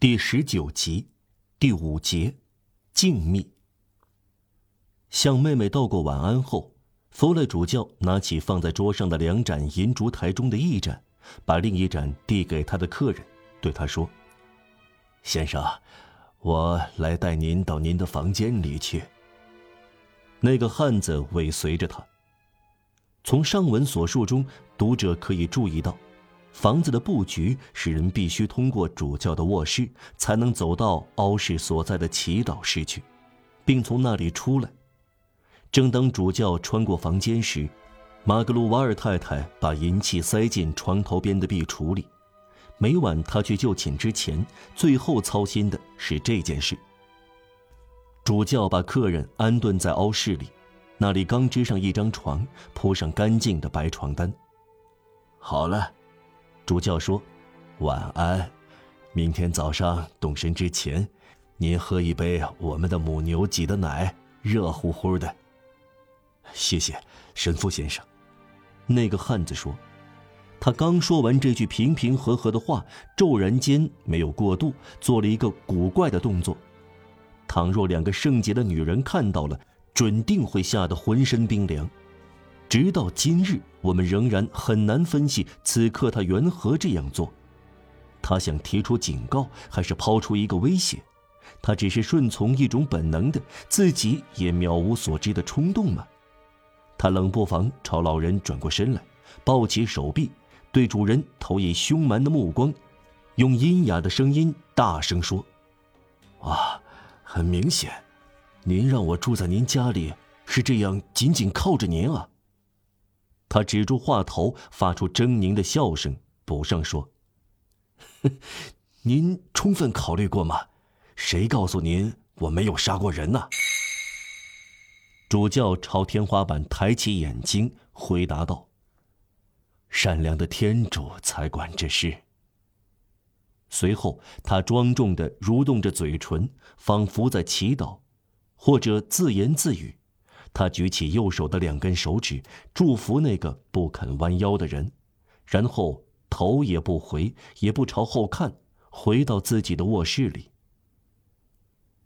第十九集，第五节，静谧。向妹妹道过晚安后，弗莱主教拿起放在桌上的两盏银烛台中的一盏，把另一盏递给他的客人，对他说：“先生，我来带您到您的房间里去。”那个汉子尾随着他。从上文所述中，读者可以注意到。房子的布局使人必须通过主教的卧室，才能走到凹室所在的祈祷室去，并从那里出来。正当主教穿过房间时，马格鲁瓦尔太太把银器塞进床头边的壁橱里。每晚她去就寝之前，最后操心的是这件事。主教把客人安顿在凹室里，那里刚支上一张床，铺上干净的白床单。好了。主教说：“晚安，明天早上动身之前，您喝一杯我们的母牛挤的奶，热乎乎的。”谢谢，神父先生。那个汉子说：“他刚说完这句平平和和的话，骤然间没有过度，做了一个古怪的动作。倘若两个圣洁的女人看到了，准定会吓得浑身冰凉。”直到今日，我们仍然很难分析此刻他缘何这样做。他想提出警告，还是抛出一个威胁？他只是顺从一种本能的、自己也渺无所知的冲动吗？他冷不防朝老人转过身来，抱起手臂，对主人投以凶蛮的目光，用阴哑的声音大声说：“啊，很明显，您让我住在您家里，是这样紧紧靠着您啊。”他止住话头，发出狰狞的笑声，补上说：“ 您充分考虑过吗？谁告诉您我没有杀过人呢？”主教朝天花板抬起眼睛，回答道：“善良的天主才管这事。”随后，他庄重的蠕动着嘴唇，仿佛在祈祷，或者自言自语。他举起右手的两根手指，祝福那个不肯弯腰的人，然后头也不回，也不朝后看，回到自己的卧室里。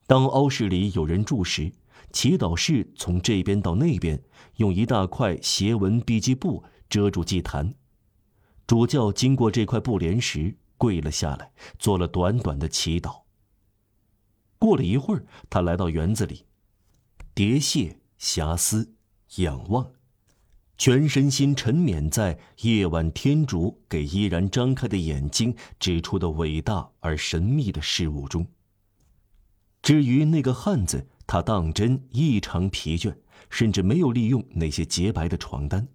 当凹室里有人住时，祈祷室从这边到那边，用一大块斜纹笔记布遮住祭坛。主教经过这块布帘时，跪了下来，做了短短的祈祷。过了一会儿，他来到园子里，蝶蟹。遐思，仰望，全身心沉湎在夜晚天竺给依然张开的眼睛指出的伟大而神秘的事物中。至于那个汉子，他当真异常疲倦，甚至没有利用那些洁白的床单。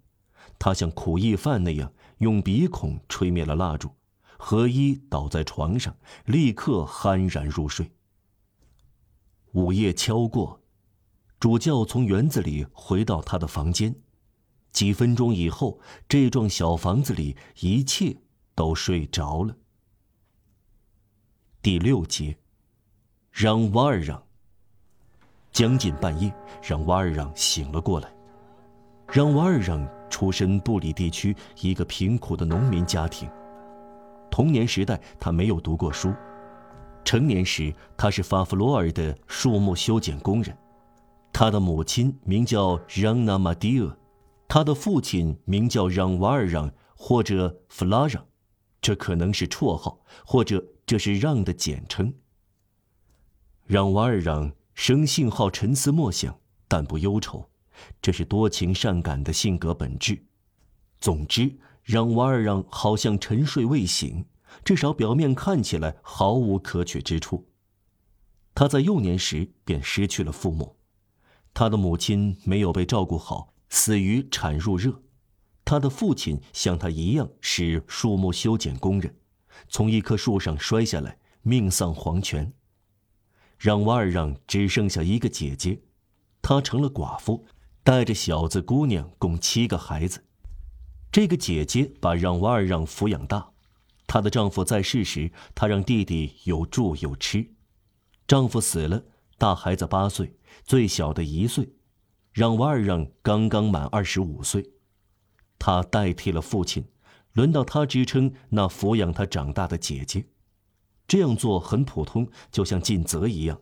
他像苦役犯那样，用鼻孔吹灭了蜡烛，合衣倒在床上，立刻酣然入睡。午夜敲过。主教从园子里回到他的房间，几分钟以后，这幢小房子里一切都睡着了。第六节，让瓦尔让。将近半夜，让瓦尔让醒了过来。让瓦尔让出身布里地区一个贫苦的农民家庭，童年时代他没有读过书，成年时他是法弗罗尔的树木修剪工人。他的母亲名叫让纳马蒂厄，他的父亲名叫让瓦尔让或者弗拉让，这可能是绰号，或者这是让的简称。让瓦尔让生性好沉思默想，但不忧愁，这是多情善感的性格本质。总之，让瓦尔让好像沉睡未醒，至少表面看起来毫无可取之处。他在幼年时便失去了父母。他的母亲没有被照顾好，死于产褥热。他的父亲像他一样是树木修剪工人，从一棵树上摔下来，命丧黄泉。让瓦尔让只剩下一个姐姐，她成了寡妇，带着小子姑娘共七个孩子。这个姐姐把让瓦尔让抚养大。她的丈夫在世时，她让弟弟有住有吃。丈夫死了，大孩子八岁。最小的一岁，让瓦尔让刚刚满二十五岁，他代替了父亲，轮到他支撑那抚养他长大的姐姐。这样做很普通，就像尽责一样。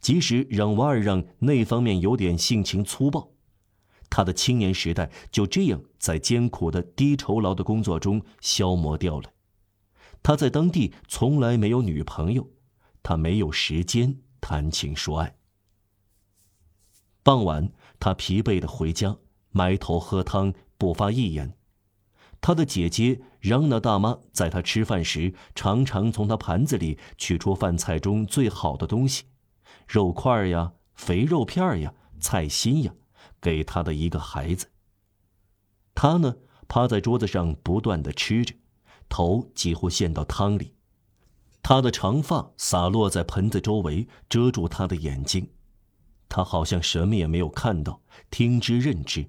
即使让瓦尔让那方面有点性情粗暴，他的青年时代就这样在艰苦的低酬劳的工作中消磨掉了。他在当地从来没有女朋友，他没有时间谈情说爱。傍晚，他疲惫的回家，埋头喝汤，不发一言。他的姐姐让娜大妈在他吃饭时，常常从他盘子里取出饭菜中最好的东西。肉块呀，肥肉片呀，菜心呀，给他的一个孩子。他呢，趴在桌子上不断的吃着，头几乎陷到汤里。他的长发洒落在盆子周围，遮住他的眼睛。他好像什么也没有看到，听之任之。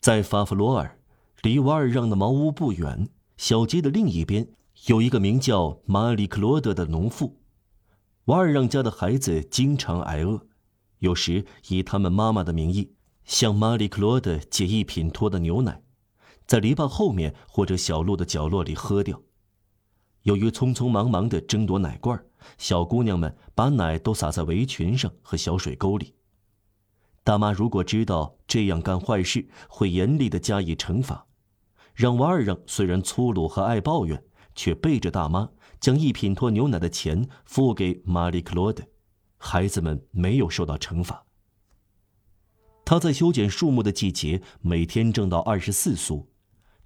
在法弗罗尔，离瓦尔让的茅屋不远，小街的另一边有一个名叫马里克罗德的农妇。瓦尔让家的孩子经常挨饿，有时以他们妈妈的名义向马里克罗德借一品托的牛奶，在篱笆后面或者小路的角落里喝掉。由于匆匆忙忙地争夺奶罐，小姑娘们把奶都洒在围裙上和小水沟里。大妈如果知道这样干坏事，会严厉的加以惩罚。让瓦尔让虽然粗鲁和爱抱怨，却背着大妈。将一品托牛奶的钱付给玛丽克罗德，孩子们没有受到惩罚。他在修剪树木的季节每天挣到二十四苏，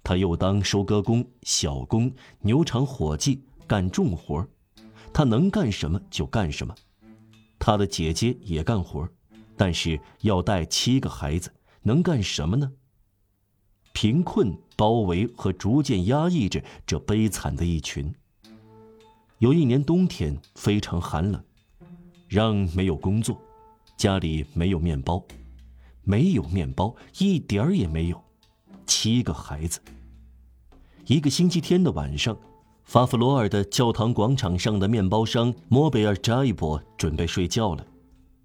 他又当收割工、小工、牛场伙计，干重活他能干什么就干什么。他的姐姐也干活但是要带七个孩子，能干什么呢？贫困包围和逐渐压抑着这悲惨的一群。有一年冬天非常寒冷，让没有工作，家里没有面包，没有面包，一点儿也没有。七个孩子。一个星期天的晚上，法弗罗尔的教堂广场上的面包商莫贝尔扎伊伯准备睡觉了。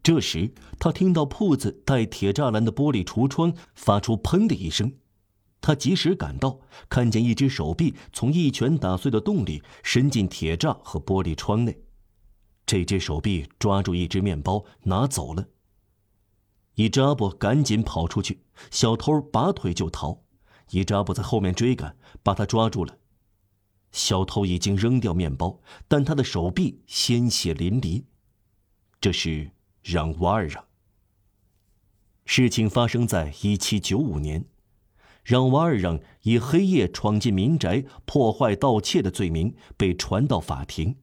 这时，他听到铺子带铁栅栏的玻璃橱窗发出“砰”的一声。他及时赶到，看见一只手臂从一拳打碎的洞里伸进铁栅和玻璃窗内，这只手臂抓住一只面包拿走了。伊扎布赶紧跑出去，小偷拔腿就逃，伊扎布在后面追赶，把他抓住了。小偷已经扔掉面包，但他的手臂鲜血淋漓。这是让瓦尔让。事情发生在一七九五年。让瓦尔让以黑夜闯进民宅、破坏盗窃的罪名被传到法庭。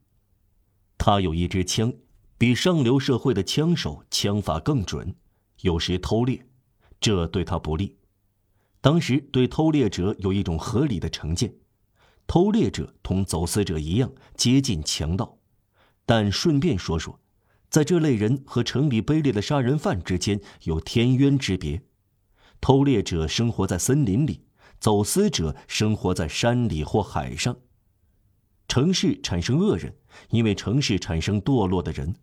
他有一支枪，比上流社会的枪手枪法更准，有时偷猎，这对他不利。当时对偷猎者有一种合理的成见：偷猎者同走私者一样接近强盗。但顺便说说，在这类人和城里卑劣的杀人犯之间有天渊之别。偷猎者生活在森林里，走私者生活在山里或海上。城市产生恶人，因为城市产生堕落的人；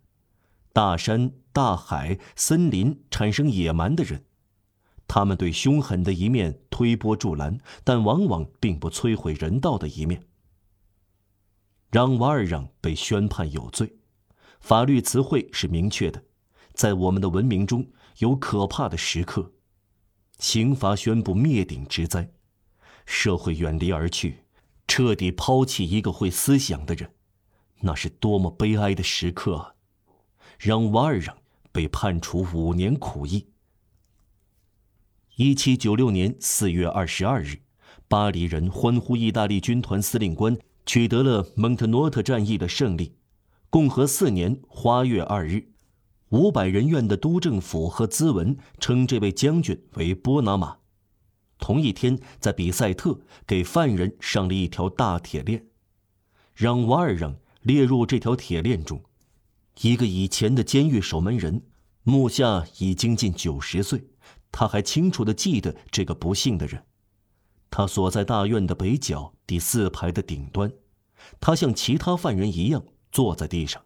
大山、大海、森林产生野蛮的人。他们对凶狠的一面推波助澜，但往往并不摧毁人道的一面。让瓦尔让被宣判有罪，法律词汇是明确的，在我们的文明中有可怕的时刻。刑罚宣布灭顶之灾，社会远离而去，彻底抛弃一个会思想的人，那是多么悲哀的时刻啊！让瓦尔让被判处五年苦役。一七九六年四月二十二日，巴黎人欢呼意大利军团司令官取得了蒙特诺特战役的胜利。共和四年花月二日。五百人院的督政府和兹文称这位将军为波拿马。同一天，在比塞特给犯人上了一条大铁链，让瓦尔让列入这条铁链中。一个以前的监狱守门人，目下已经近九十岁，他还清楚地记得这个不幸的人。他所在大院的北角第四排的顶端，他像其他犯人一样坐在地上。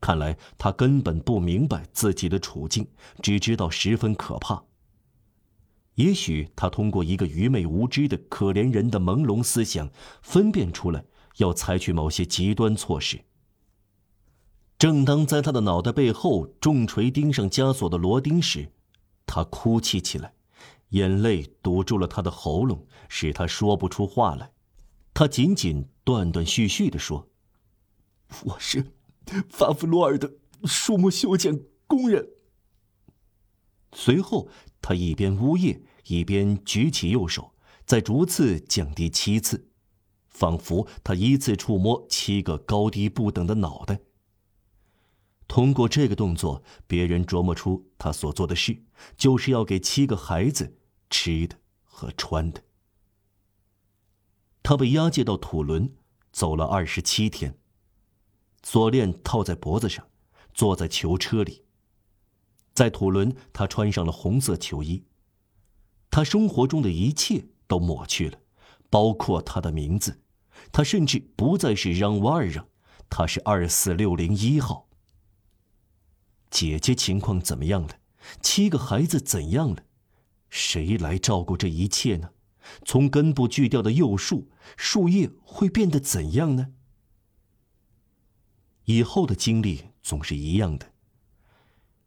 看来他根本不明白自己的处境，只知道十分可怕。也许他通过一个愚昧无知的可怜人的朦胧思想，分辨出来要采取某些极端措施，正当在他的脑袋背后重锤钉上枷锁的螺钉时，他哭泣起来，眼泪堵住了他的喉咙，使他说不出话来。他仅仅断断续续地说：“我是法弗罗尔的树木修剪工人。”随后，他一边呜咽，一边举起右手，在逐次降低七次，仿佛他依次触摸七个高低不等的脑袋。通过这个动作，别人琢磨出他所做的事就是要给七个孩子吃的和穿的。他被押解到土伦，走了二十七天。锁链套在脖子上，坐在囚车里。在土伦，他穿上了红色囚衣。他生活中的一切都抹去了，包括他的名字。他甚至不再是让瓦尔让，他是二四六零一号。姐姐情况怎么样了？七个孩子怎样了？谁来照顾这一切呢？从根部锯掉的幼树，树叶会变得怎样呢？以后的经历总是一样的。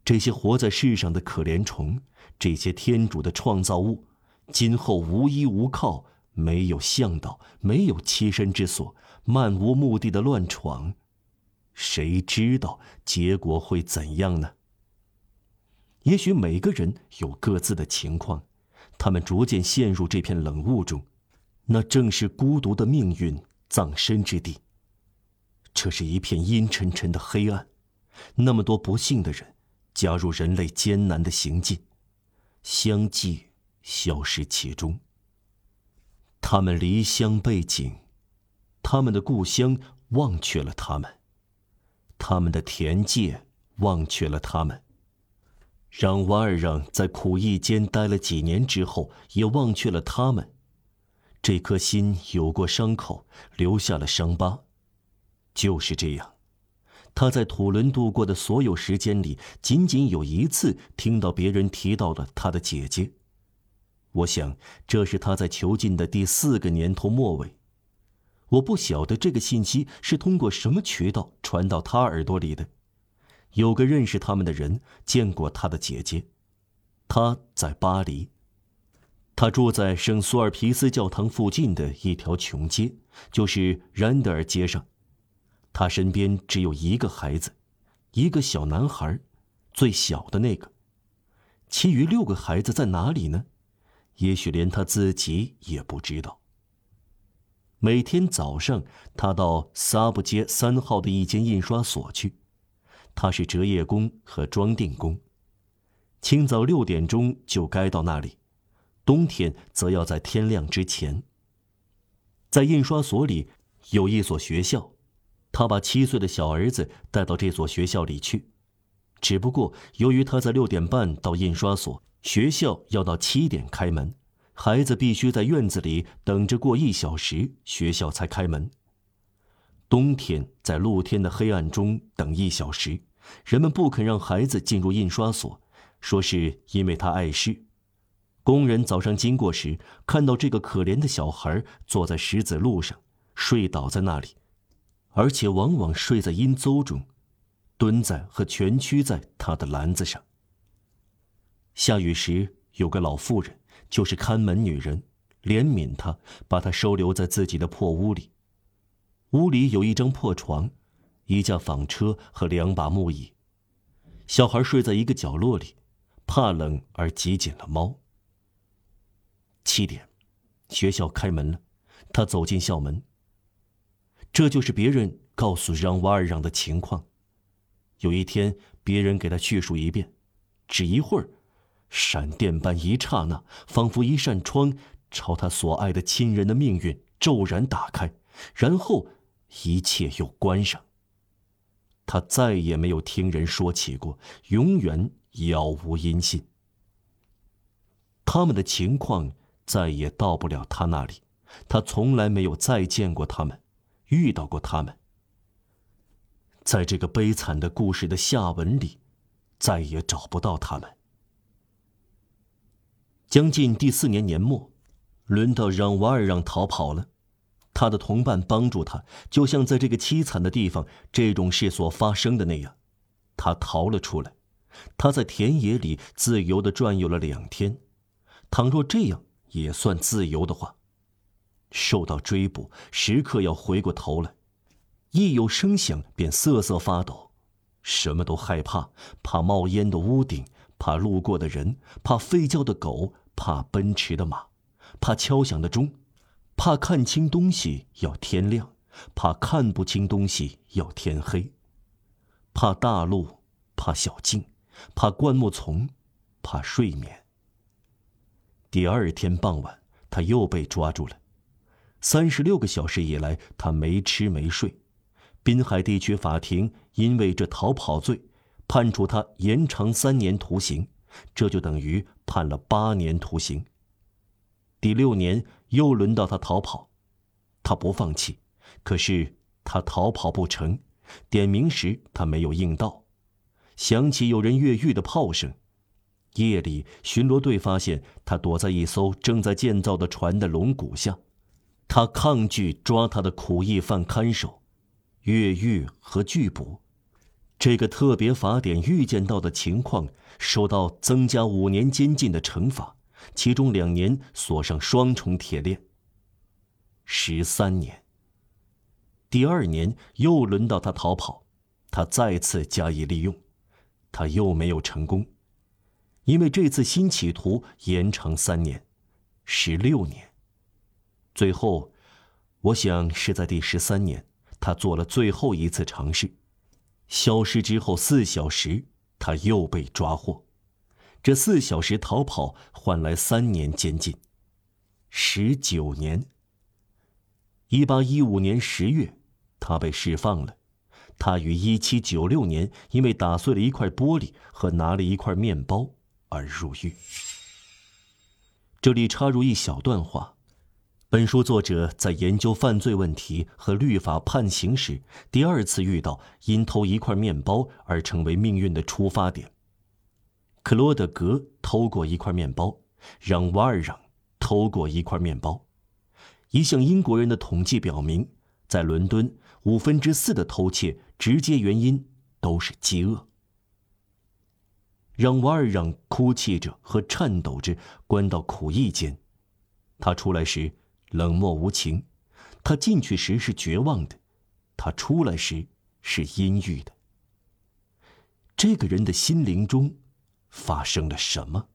这些活在世上的可怜虫，这些天主的创造物，今后无依无靠，没有向导，没有栖身之所，漫无目的的乱闯。谁知道结果会怎样呢？也许每个人有各自的情况，他们逐渐陷入这片冷雾中，那正是孤独的命运葬身之地。这是一片阴沉沉的黑暗，那么多不幸的人加入人类艰难的行进，相继消失其中。他们离乡背井，他们的故乡忘却了他们。他们的田界忘却了他们。让瓦尔让在苦役间待了几年之后，也忘却了他们。这颗心有过伤口，留下了伤疤。就是这样，他在土伦度过的所有时间里，仅仅有一次听到别人提到了他的姐姐。我想，这是他在囚禁的第四个年头末尾。我不晓得这个信息是通过什么渠道传到他耳朵里的。有个认识他们的人见过他的姐姐，他在巴黎。他住在圣苏尔皮斯教堂附近的一条穷街，就是然德尔街上。他身边只有一个孩子，一个小男孩，最小的那个。其余六个孩子在哪里呢？也许连他自己也不知道。每天早上，他到萨布街三号的一间印刷所去。他是折页工和装订工，清早六点钟就该到那里，冬天则要在天亮之前。在印刷所里有一所学校，他把七岁的小儿子带到这所学校里去。只不过由于他在六点半到印刷所，学校要到七点开门。孩子必须在院子里等着过一小时，学校才开门。冬天在露天的黑暗中等一小时，人们不肯让孩子进入印刷所，说是因为他碍事。工人早上经过时，看到这个可怜的小孩坐在石子路上，睡倒在那里，而且往往睡在阴邹中，蹲在和蜷曲在他的篮子上。下雨时，有个老妇人。就是看门女人，怜悯他，把他收留在自己的破屋里。屋里有一张破床，一架纺车和两把木椅。小孩睡在一个角落里，怕冷而挤紧了猫。七点，学校开门了，他走进校门。这就是别人告诉让瓦尔让的情况。有一天，别人给他叙述一遍，只一会儿。闪电般一刹那，仿佛一扇窗朝他所爱的亲人的命运骤然打开，然后一切又关上。他再也没有听人说起过，永远杳无音信。他们的情况再也到不了他那里，他从来没有再见过他们，遇到过他们。在这个悲惨的故事的下文里，再也找不到他们。将近第四年年末，轮到让瓦尔让逃跑了。他的同伴帮助他，就像在这个凄惨的地方这种事所发生的那样，他逃了出来。他在田野里自由的转悠了两天。倘若这样也算自由的话，受到追捕，时刻要回过头来，一有声响便瑟瑟发抖，什么都害怕：怕冒烟的屋顶，怕路过的人，怕吠叫的狗，怕奔驰的马，怕敲响的钟，怕看清东西要天亮，怕看不清东西要天黑，怕大路，怕小径，怕灌木丛，怕睡眠。第二天傍晚，他又被抓住了。三十六个小时以来，他没吃没睡。滨海地区法庭因为这逃跑罪，判处他延长三年徒刑，这就等于判了八年徒刑。第六年又轮到他逃跑，他不放弃，可是他逃跑不成。点名时他没有应到，响起有人越狱的炮声。夜里，巡逻队发现他躲在一艘正在建造的船的龙骨下。他抗拒抓他的苦役犯看守，越狱和拒捕。这个特别法典预见到的情况，受到增加五年监禁的惩罚，其中两年锁上双重铁链。十三年。第二年又轮到他逃跑，他再次加以利用，他又没有成功。因为这次新企图延长三年，十六年。最后，我想是在第十三年，他做了最后一次尝试。消失之后四小时，他又被抓获。这四小时逃跑换来三年监禁，十九年。一八一五年十月，他被释放了。他于一七九六年因为打碎了一块玻璃和拿了一块面包。而入狱。这里插入一小段话：本书作者在研究犯罪问题和律法判刑时，第二次遇到因偷一块面包而成为命运的出发点。克罗德格偷过一块面包，让瓦尔让偷过一块面包。一项英国人的统计表明，在伦敦五分之四的偷窃直接原因都是饥饿。让瓦尔让哭泣着和颤抖着关到苦役间，他出来时冷漠无情，他进去时是绝望的，他出来时是阴郁的。这个人的心灵中发生了什么？